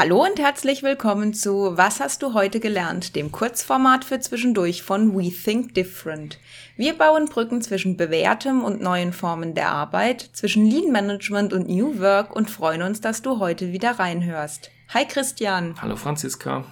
Hallo und herzlich willkommen zu Was hast du heute gelernt, dem Kurzformat für zwischendurch von We Think Different. Wir bauen Brücken zwischen bewährtem und neuen Formen der Arbeit, zwischen Lean Management und New Work und freuen uns, dass du heute wieder reinhörst. Hi Christian. Hallo Franziska.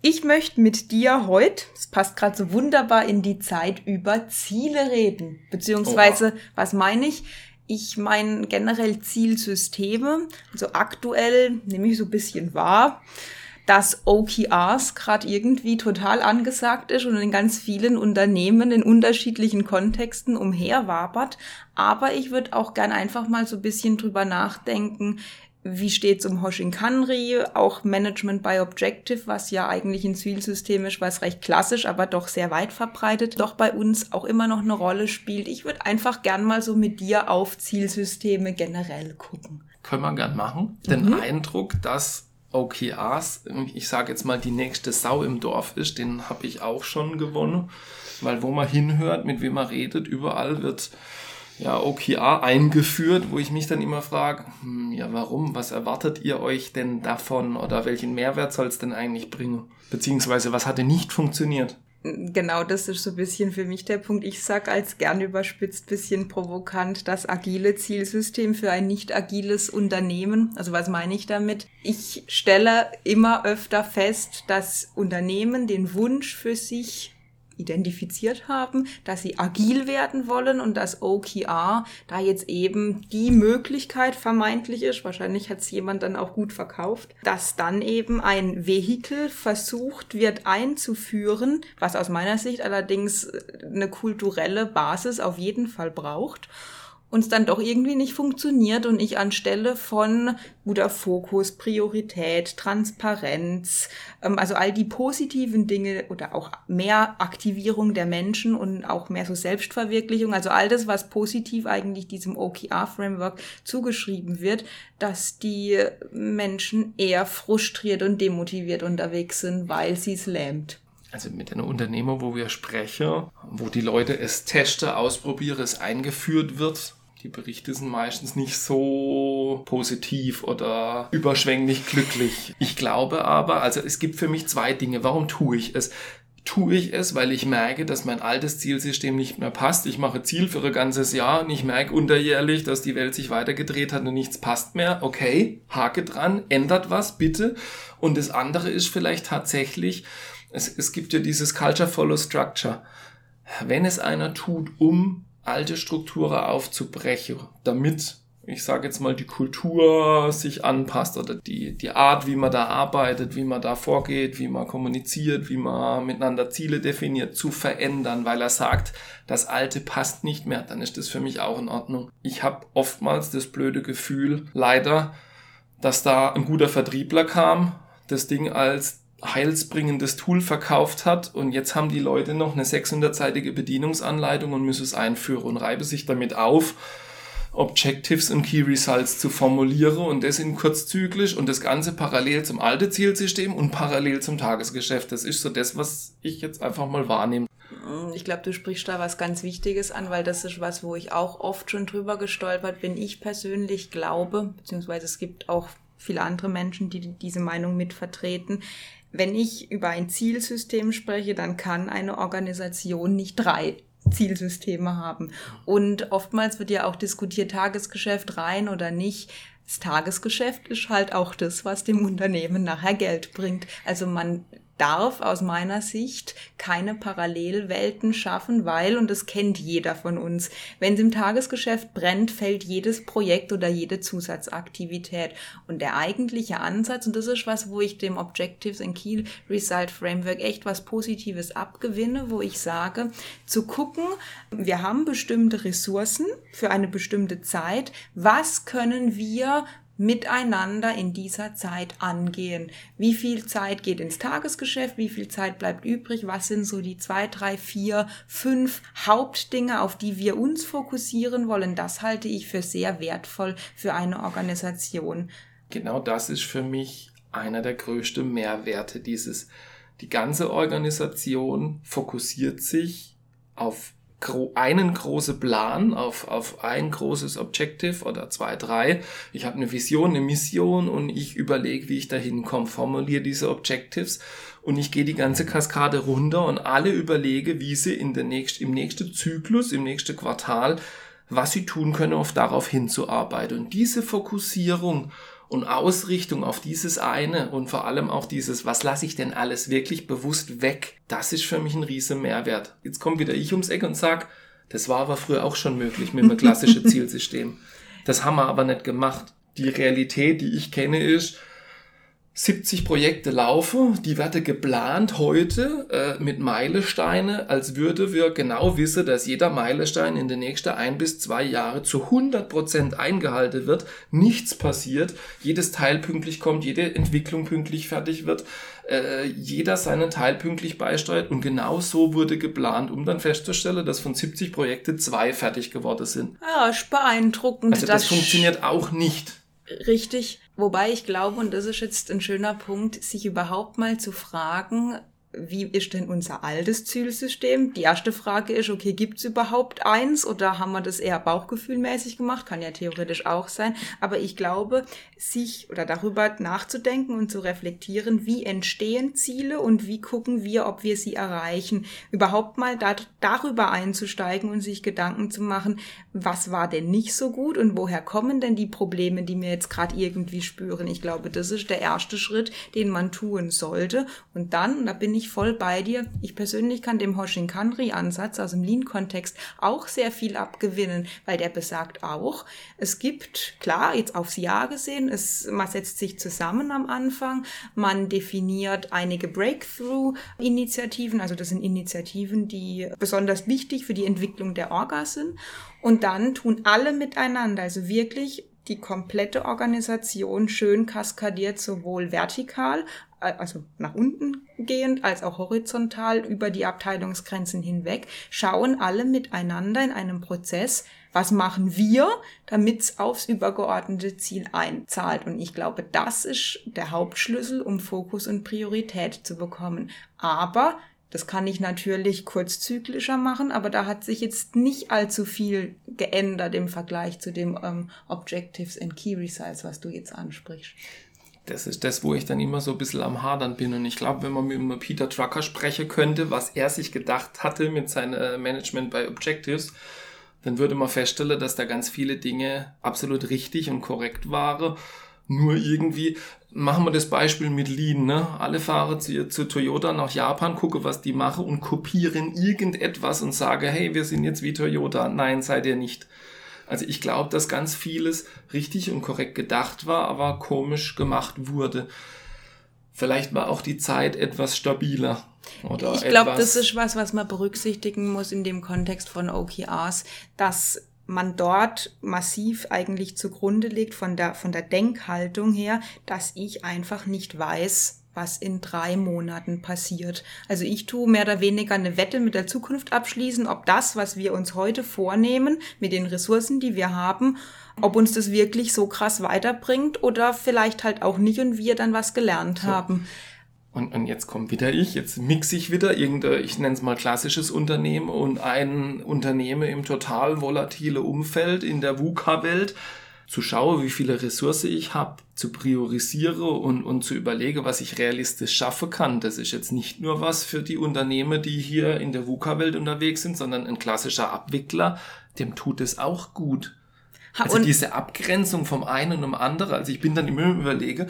Ich möchte mit dir heute, es passt gerade so wunderbar in die Zeit, über Ziele reden. Beziehungsweise, oh. was meine ich? Ich meine generell Zielsysteme. Also aktuell nehme ich so ein bisschen wahr, dass OKRs gerade irgendwie total angesagt ist und in ganz vielen Unternehmen in unterschiedlichen Kontexten umherwabert. Aber ich würde auch gern einfach mal so ein bisschen drüber nachdenken, wie steht's um Hoshinkanri, auch Management by Objective, was ja eigentlich ein Zielsystem ist, was recht klassisch, aber doch sehr weit verbreitet, doch bei uns auch immer noch eine Rolle spielt. Ich würde einfach gern mal so mit dir auf Zielsysteme generell gucken. Können wir gern machen. Mhm. Den Eindruck, dass OKRs, ich sage jetzt mal, die nächste Sau im Dorf ist, den habe ich auch schon gewonnen, weil wo man hinhört, mit wem man redet, überall wird ja, OKR eingeführt, wo ich mich dann immer frage, hm, ja, warum? Was erwartet ihr euch denn davon oder welchen Mehrwert soll es denn eigentlich bringen? Beziehungsweise was hatte nicht funktioniert? Genau, das ist so ein bisschen für mich der Punkt. Ich sag als gern überspitzt bisschen provokant das agile Zielsystem für ein nicht agiles Unternehmen. Also was meine ich damit? Ich stelle immer öfter fest, dass Unternehmen den Wunsch für sich identifiziert haben, dass sie agil werden wollen und dass OKR da jetzt eben die Möglichkeit vermeintlich ist, wahrscheinlich hat es jemand dann auch gut verkauft, dass dann eben ein Vehikel versucht wird einzuführen, was aus meiner Sicht allerdings eine kulturelle Basis auf jeden Fall braucht uns dann doch irgendwie nicht funktioniert und ich anstelle von guter Fokus, Priorität, Transparenz, ähm, also all die positiven Dinge oder auch mehr Aktivierung der Menschen und auch mehr so Selbstverwirklichung, also all das, was positiv eigentlich diesem OKR-Framework zugeschrieben wird, dass die Menschen eher frustriert und demotiviert unterwegs sind, weil sie es lähmt. Also mit einer Unternehmer, wo wir sprechen, wo die Leute es testen, ausprobieren, es eingeführt wird, die Berichte sind meistens nicht so positiv oder überschwänglich glücklich. Ich glaube aber, also es gibt für mich zwei Dinge. Warum tue ich es? Tue ich es, weil ich merke, dass mein altes Zielsystem nicht mehr passt. Ich mache Ziel für ein ganzes Jahr und ich merke unterjährlich, dass die Welt sich weitergedreht hat und nichts passt mehr. Okay, Hake dran, ändert was, bitte. Und das andere ist vielleicht tatsächlich, es, es gibt ja dieses Culture Follow Structure. Wenn es einer tut, um alte Strukturen aufzubrechen, damit, ich sage jetzt mal, die Kultur sich anpasst oder die, die Art, wie man da arbeitet, wie man da vorgeht, wie man kommuniziert, wie man miteinander Ziele definiert, zu verändern, weil er sagt, das Alte passt nicht mehr, dann ist das für mich auch in Ordnung. Ich habe oftmals das blöde Gefühl, leider, dass da ein guter Vertriebler kam, das Ding als heilsbringendes Tool verkauft hat und jetzt haben die Leute noch eine 600-seitige Bedienungsanleitung und müssen es einführen und reibe sich damit auf, Objectives und Key Results zu formulieren und das in kurzzyklisch und das Ganze parallel zum alten Zielsystem und parallel zum Tagesgeschäft. Das ist so das, was ich jetzt einfach mal wahrnehme. Ich glaube, du sprichst da was ganz Wichtiges an, weil das ist was, wo ich auch oft schon drüber gestolpert bin. Ich persönlich glaube, beziehungsweise es gibt auch viele andere Menschen, die diese Meinung mitvertreten wenn ich über ein Zielsystem spreche, dann kann eine Organisation nicht drei Zielsysteme haben. Und oftmals wird ja auch diskutiert, Tagesgeschäft rein oder nicht. Das Tagesgeschäft ist halt auch das, was dem Unternehmen nachher Geld bringt. Also man darf aus meiner Sicht keine Parallelwelten schaffen, weil, und das kennt jeder von uns, wenn es im Tagesgeschäft brennt, fällt jedes Projekt oder jede Zusatzaktivität. Und der eigentliche Ansatz, und das ist was, wo ich dem Objectives and Key Result Framework echt was Positives abgewinne, wo ich sage, zu gucken, wir haben bestimmte Ressourcen für eine bestimmte Zeit, was können wir miteinander in dieser Zeit angehen. Wie viel Zeit geht ins Tagesgeschäft? Wie viel Zeit bleibt übrig? Was sind so die zwei, drei, vier, fünf Hauptdinge, auf die wir uns fokussieren wollen? Das halte ich für sehr wertvoll für eine Organisation. Genau das ist für mich einer der größten Mehrwerte dieses. Die ganze Organisation fokussiert sich auf gro einen großen Plan auf, auf ein großes Objective oder zwei, drei. Ich habe eine Vision, eine Mission und ich überlege, wie ich da hinkomme, formuliere diese Objectives und ich gehe die ganze Kaskade runter und alle überlege, wie sie in der nächst, im nächsten Zyklus, im nächsten Quartal, was sie tun können, auf darauf hinzuarbeiten. Und diese Fokussierung und Ausrichtung auf dieses eine und vor allem auch dieses, was lasse ich denn alles wirklich bewusst weg, das ist für mich ein riesen Mehrwert. Jetzt kommt wieder ich ums Eck und sag, das war aber früher auch schon möglich mit einem klassischen Zielsystem. Das haben wir aber nicht gemacht. Die Realität, die ich kenne, ist, 70 Projekte laufen, die werden geplant heute äh, mit Meilensteine, als würde wir genau wissen, dass jeder Meilenstein in den nächsten ein bis zwei Jahre zu 100 Prozent eingehalten wird, nichts passiert, jedes Teil pünktlich kommt, jede Entwicklung pünktlich fertig wird, äh, jeder seinen Teil pünktlich beisteuert und genau so wurde geplant, um dann festzustellen, dass von 70 Projekten zwei fertig geworden sind. Ja, ist beeindruckend. Also das, das funktioniert auch nicht. Richtig. Wobei ich glaube, und das ist jetzt ein schöner Punkt, sich überhaupt mal zu fragen, wie ist denn unser altes Zielsystem? Die erste Frage ist, okay, gibt's überhaupt eins oder haben wir das eher bauchgefühlmäßig gemacht? Kann ja theoretisch auch sein. Aber ich glaube, sich oder darüber nachzudenken und zu reflektieren, wie entstehen Ziele und wie gucken wir, ob wir sie erreichen. Überhaupt mal da, darüber einzusteigen und sich Gedanken zu machen, was war denn nicht so gut und woher kommen denn die Probleme, die wir jetzt gerade irgendwie spüren. Ich glaube, das ist der erste Schritt, den man tun sollte. Und dann, da bin ich ich voll bei dir. Ich persönlich kann dem Hoshinkanri-Ansatz aus dem Lean-Kontext auch sehr viel abgewinnen, weil der besagt auch, es gibt, klar, jetzt aufs Jahr gesehen, es, man setzt sich zusammen am Anfang, man definiert einige Breakthrough-Initiativen, also das sind Initiativen, die besonders wichtig für die Entwicklung der Orga sind. Und dann tun alle miteinander, also wirklich die komplette Organisation schön kaskadiert, sowohl vertikal, also nach unten gehend, als auch horizontal über die Abteilungsgrenzen hinweg, schauen alle miteinander in einem Prozess, was machen wir, damit es aufs übergeordnete Ziel einzahlt. Und ich glaube, das ist der Hauptschlüssel, um Fokus und Priorität zu bekommen. Aber das kann ich natürlich kurzzyklischer machen, aber da hat sich jetzt nicht allzu viel geändert im Vergleich zu dem ähm, Objectives and Key Results, was du jetzt ansprichst. Das ist das, wo ich dann immer so ein bisschen am Hadern bin. Und ich glaube, wenn man mit Peter Drucker sprechen könnte, was er sich gedacht hatte mit seinem äh, Management bei Objectives, dann würde man feststellen, dass da ganz viele Dinge absolut richtig und korrekt waren. Nur irgendwie machen wir das Beispiel mit Lean. Ne? Alle fahren zu, zu Toyota nach Japan, gucken, was die machen und kopieren irgendetwas und sagen, hey, wir sind jetzt wie Toyota. Nein, seid ihr nicht. Also ich glaube, dass ganz vieles richtig und korrekt gedacht war, aber komisch gemacht wurde. Vielleicht war auch die Zeit etwas stabiler. Oder ich glaube, das ist was, was man berücksichtigen muss in dem Kontext von OKRs, dass man dort massiv eigentlich zugrunde legt von der, von der Denkhaltung her, dass ich einfach nicht weiß, was in drei Monaten passiert. Also ich tue mehr oder weniger eine Wette mit der Zukunft abschließen, ob das, was wir uns heute vornehmen, mit den Ressourcen, die wir haben, ob uns das wirklich so krass weiterbringt oder vielleicht halt auch nicht und wir dann was gelernt so. haben. Und, und jetzt kommt wieder ich, jetzt mixe ich wieder irgendein, ich nenne es mal klassisches Unternehmen und ein Unternehmen im total volatile Umfeld in der VUCA-Welt zu schauen, wie viele Ressourcen ich habe, zu priorisiere und, und zu überlege, was ich realistisch schaffen kann. Das ist jetzt nicht nur was für die Unternehmen, die hier in der VUCA-Welt unterwegs sind, sondern ein klassischer Abwickler, dem tut es auch gut. Also und diese Abgrenzung vom einen und vom anderen, also ich bin dann immer überlege,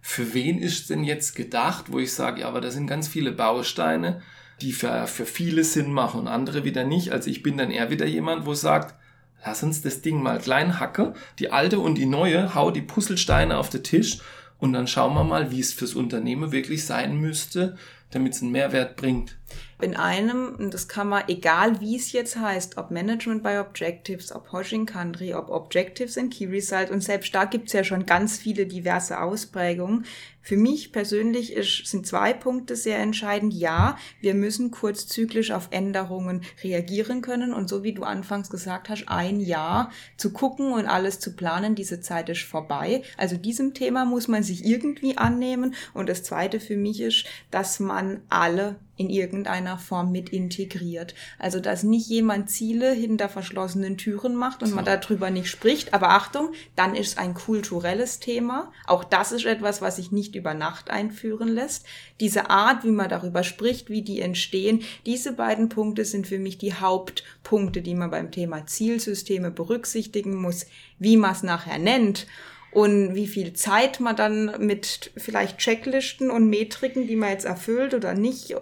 für wen ist denn jetzt gedacht, wo ich sage, ja, aber da sind ganz viele Bausteine, die für, für viele Sinn machen und andere wieder nicht. Also ich bin dann eher wieder jemand, wo sagt, lass uns das Ding mal klein hacke, die alte und die neue, hau die Puzzlesteine auf den Tisch und dann schauen wir mal, wie es fürs Unternehmen wirklich sein müsste, damit es einen Mehrwert bringt in einem, und das kann man, egal wie es jetzt heißt, ob Management by Objectives, ob Hoshing Country, ob Objectives and Key Result, und selbst da gibt's ja schon ganz viele diverse Ausprägungen. Für mich persönlich ist, sind zwei Punkte sehr entscheidend. Ja, wir müssen kurzzyklisch auf Änderungen reagieren können und so wie du anfangs gesagt hast, ein Jahr zu gucken und alles zu planen, diese Zeit ist vorbei. Also diesem Thema muss man sich irgendwie annehmen. Und das zweite für mich ist, dass man alle in irgendeiner Form mit integriert. Also, dass nicht jemand Ziele hinter verschlossenen Türen macht und so. man darüber nicht spricht. Aber Achtung, dann ist ein kulturelles Thema. Auch das ist etwas, was sich nicht über Nacht einführen lässt. Diese Art, wie man darüber spricht, wie die entstehen, diese beiden Punkte sind für mich die Hauptpunkte, die man beim Thema Zielsysteme berücksichtigen muss, wie man es nachher nennt und wie viel Zeit man dann mit vielleicht Checklisten und Metriken, die man jetzt erfüllt oder nicht.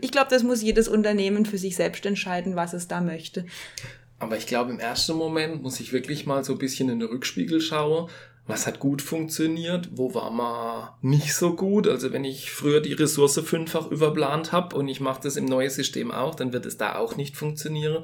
Ich glaube, das muss jedes Unternehmen für sich selbst entscheiden, was es da möchte. Aber ich glaube, im ersten Moment muss ich wirklich mal so ein bisschen in den Rückspiegel schauen. Was hat gut funktioniert? Wo war man nicht so gut? Also wenn ich früher die Ressource fünffach überplant habe und ich mache das im neuen System auch, dann wird es da auch nicht funktionieren.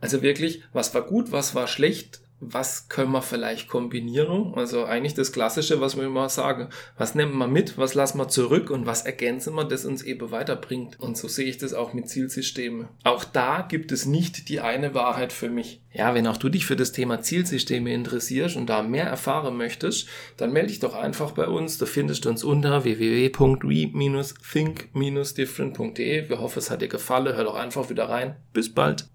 Also wirklich, was war gut, was war schlecht, was können wir vielleicht kombinieren? Also eigentlich das Klassische, was wir immer sagen. Was nehmen wir mit, was lassen wir zurück und was ergänzen wir, das uns eben weiterbringt? Und so sehe ich das auch mit Zielsystemen. Auch da gibt es nicht die eine Wahrheit für mich. Ja, wenn auch du dich für das Thema Zielsysteme interessierst und da mehr erfahren möchtest, dann melde dich doch einfach bei uns. Du findest uns unter www.we-think-different.de. Wir hoffen, es hat dir gefallen. Hör doch einfach wieder rein. Bis bald.